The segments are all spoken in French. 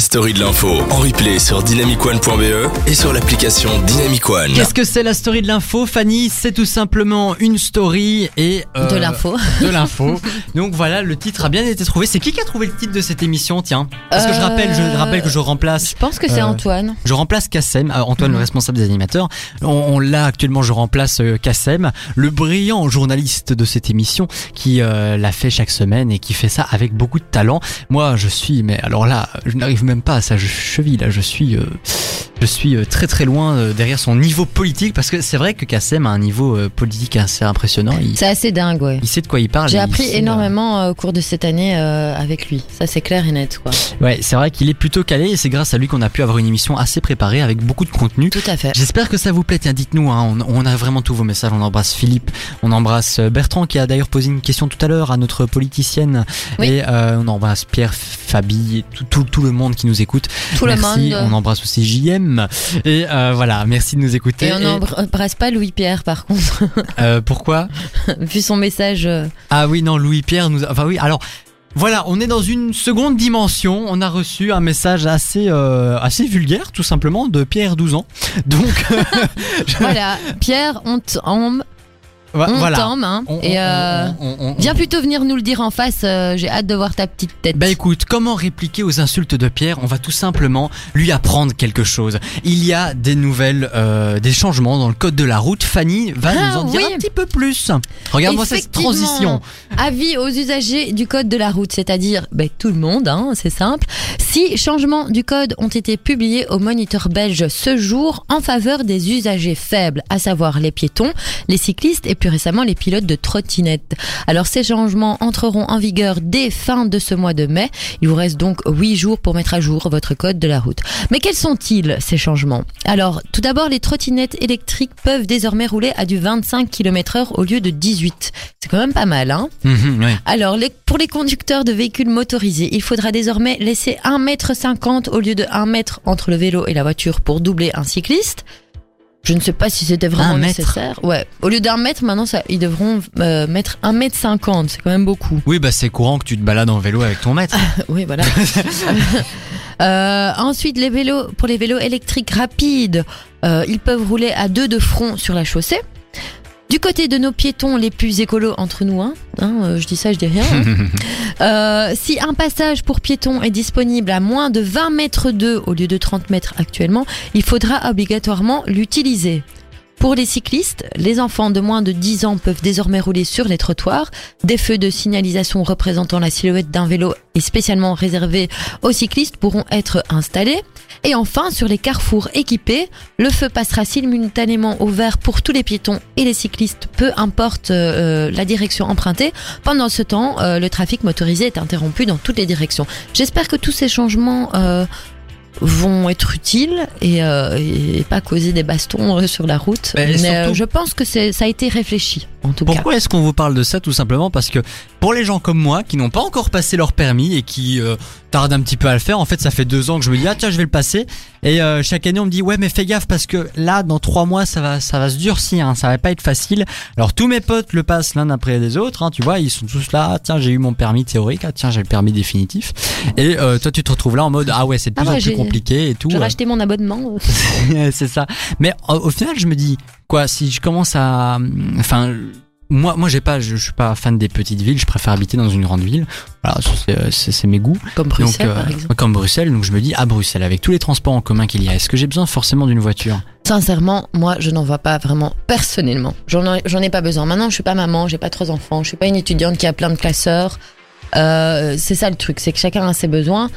la story de l'info en replay sur dynamicone.be et sur l'application Dynamic One. Qu'est-ce que c'est la story de l'info, Fanny? C'est tout simplement une story et euh, De l'info. De l'info. Donc voilà, le titre a bien été trouvé. C'est qui qui a trouvé le titre de cette émission? Tiens, parce que je rappelle, je Euh, rappelle que je remplace. Je pense que c'est Euh, Antoine. Je remplace Kassem, euh, Antoine, le Mhm. responsable des animateurs. On, on l'a actuellement, je remplace euh, Kassem, le brillant journaliste de cette émission qui euh, l'a fait chaque semaine et qui fait ça avec beaucoup de talent. Moi, je suis, mais alors là, je n'arrive même pas à sa cheville. Là, je suis, euh, je suis euh, très très loin euh, derrière son niveau politique parce que c'est vrai que Kassem a un niveau euh, politique assez impressionnant. C'est assez dingue, ouais. il sait de quoi il parle. J'ai appris énormément au cours de cette année avec lui. Ça, c'est clair et net, quoi. Ouais, c'est vrai qu'il est plutôt calé et c'est grâce à lui qu'on a pu avoir une émission assez préparée avec beaucoup de contenu. Tout à fait. J'espère que ça vous plaît. Tiens, dites-nous, hein, on, on a vraiment tous vos messages. On embrasse Philippe, on embrasse Bertrand qui a d'ailleurs posé une question tout à l'heure à notre politicienne. Oui. Et euh, on embrasse Pierre, Fabi, et tout, tout, tout le monde qui nous écoute. Tout le merci. monde. On embrasse aussi JM. Et euh, voilà, merci de nous écouter. Et on n'embrasse pas Louis-Pierre, par contre. euh, pourquoi? Vu son message. euh, Ah oui, non, Louis-Pierre nous... a- Enfin oui, alors... Voilà, on est dans une seconde dimension. On a reçu un message assez euh, assez vulgaire, tout simplement, de Pierre 12 ans. Donc je- Voilà. Pierre, on t'aime. On voilà. t'aime, hein. On- Et euh, on- viens plutôt venir nous le dire en face. euh, J'ai hâte de voir ta petite tête. Bah écoute, comment répliquer aux insultes de Pierre On va tout simplement lui apprendre quelque chose. Il y a des nouvelles, euh, des changements dans le code de la route. Fanny va Ah, nous en dire oui. un petit peu plus. Regarde-moi cette Effectivement. transition. Avis aux usagers du code de la route, c'est-à-dire ben, tout le monde, hein, c'est simple. Six changements du code ont été publiés au moniteur belge ce jour en faveur des usagers faibles, à savoir les piétons, les cyclistes et plus récemment les pilotes de trottinettes. Alors ces changements entreront en vigueur dès fin de ce mois de mai. Il vous reste donc huit jours pour mettre à jour votre code de la route. Mais quels sont-ils ces changements? Alors tout d'abord, les trottinettes électriques peuvent désormais rouler à du 25 km heure au lieu de 18. C'est quand même pas mal, hein? Mhm, ouais. alors, les- pour les conducteurs de véhicules motorisés, il faudra désormais laisser 1m50 au lieu de 1 mètre entre le vélo et la voiture pour doubler un cycliste. Je ne sais pas si c'était vraiment Un mètre nécessaire. Ouais. Au lieu d'un mètre, maintenant, ça, ils devront euh, mettre 1m50. C'est quand même beaucoup. Oui, bah c'est courant que tu te balades en vélo avec ton maître. oui, voilà. Euh, ensuite, les vélos, pour les vélos électriques rapides, euh, ils peuvent rouler à deux de front sur la chaussée. Du côté de nos piétons les plus écolos entre nous, hein, hein, euh, je dis ça, je dis rien. hein. Euh, si un passage pour piétons est disponible à moins de 20 mètres d'eux au lieu de 30 mètres actuellement, il faudra obligatoirement l'utiliser. Pour les cyclistes, les enfants de moins de 10 ans peuvent désormais rouler sur les trottoirs. Des feux de signalisation représentant la silhouette d'un vélo et spécialement réservés aux cyclistes pourront être installés. Et enfin, sur les carrefours équipés, le feu passera simultanément au vert pour tous les piétons et les cyclistes, peu importe euh, la direction empruntée. Pendant ce temps, euh, le trafic motorisé est interrompu dans toutes les directions. J'espère que tous ces changements euh, vont être utiles et, euh, et pas causer des bastons euh, sur la route. Mais Mais, euh, surtout- je pense que ça a été réfléchi, en tout cas. Pourquoi est-ce qu'on vous parle de ça Tout simplement parce que pour les gens comme moi qui n'ont pas encore passé leur permis et qui euh, tardent un petit peu à le faire, en fait ça fait deux ans que je me dis ah tiens je vais le passer et euh, chaque année on me dit ouais mais fais gaffe parce que là dans trois mois ça va ça va se durcir, hein, ça va pas être facile. Alors tous mes potes le passent l'un après les autres, hein, tu vois ils sont tous là ah, tiens j'ai eu mon permis théorique, ah tiens j'ai le permis définitif et euh, toi tu te retrouves là en mode ah ouais c'est de Ah plus ouais, en plus j'ai- compliqué et tout. J'ai racheté mon abonnement. c'est ça. Mais au final, je me dis quoi si je commence à, enfin, moi, moi, j'ai pas, je, je suis pas fan des petites villes. Je préfère habiter dans une grande ville. Voilà, ça, c'est- mes goûts. Comme Bruxelles, donc, euh, par exemple. comme Bruxelles. Donc, je me dis à Bruxelles, avec tous les transports en commun qu'il y a, est-ce que j'ai besoin forcément d'une voiture? Sincèrement, moi, je n'en vois pas vraiment personnellement. J'en ai, j'en ai pas besoin. Maintenant, je suis pas maman, j'ai pas trois enfants, je suis pas une étudiante qui a plein de classeurs. Euh, c'est ça le truc, c'est que chacun a ses besoins.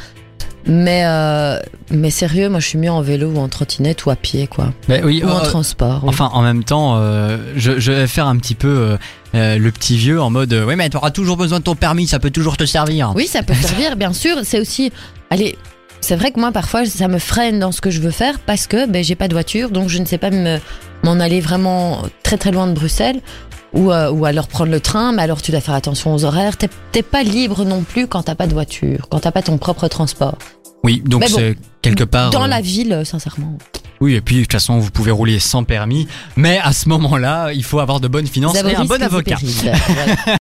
Mais, euh, mais sérieux, moi, je suis mieux en vélo ou en trottinette ou à pied, quoi. Ben oui. Ou en euh, transport. oui. Enfin, en même temps, euh, je, je vais faire un petit peu euh, euh, le petit vieux en mode, oui, mais tu auras toujours besoin de ton permis, ça peut toujours te servir. Oui, ça peut servir, bien sûr. C'est aussi. Allez, c'est vrai que moi, parfois, ça me freine dans ce que je veux faire parce que ben, j'ai pas de voiture, donc je ne sais pas me- m'en aller vraiment très très loin de Bruxelles. Ou, euh, ou alors prendre le train, mais alors tu dois faire attention aux horaires. T'es t'es pas libre non plus quand t'as pas de voiture, quand t'as pas ton propre transport. Oui, donc Mais bon, c'est quelque part. Dans euh, la ville, euh, sincèrement. Oui, et puis de toute façon, vous pouvez rouler sans permis, mais à ce moment-là, il faut avoir de bonnes finances et un bon avocat.